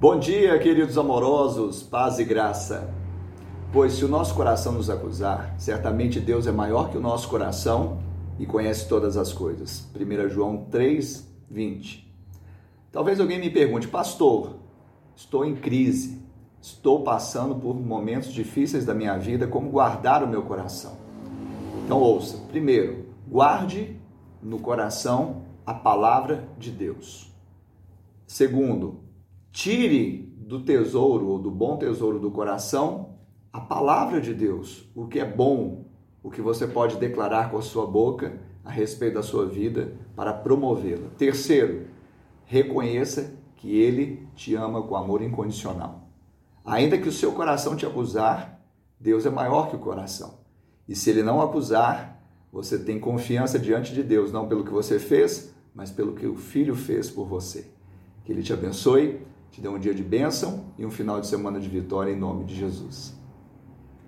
Bom dia, queridos amorosos, paz e graça. Pois se o nosso coração nos acusar, certamente Deus é maior que o nosso coração e conhece todas as coisas. 1 João 3, 20. Talvez alguém me pergunte, pastor, estou em crise, estou passando por momentos difíceis da minha vida, como guardar o meu coração? Então ouça, primeiro, guarde no coração a palavra de Deus. Segundo, tire do tesouro ou do bom tesouro do coração a palavra de Deus, o que é bom, o que você pode declarar com a sua boca a respeito da sua vida para promovê-la. Terceiro, reconheça que ele te ama com amor incondicional. Ainda que o seu coração te acusar, Deus é maior que o coração. E se ele não acusar, você tem confiança diante de Deus, não pelo que você fez, mas pelo que o Filho fez por você. Que ele te abençoe, te dê um dia de bênção e um final de semana de vitória em nome de Jesus.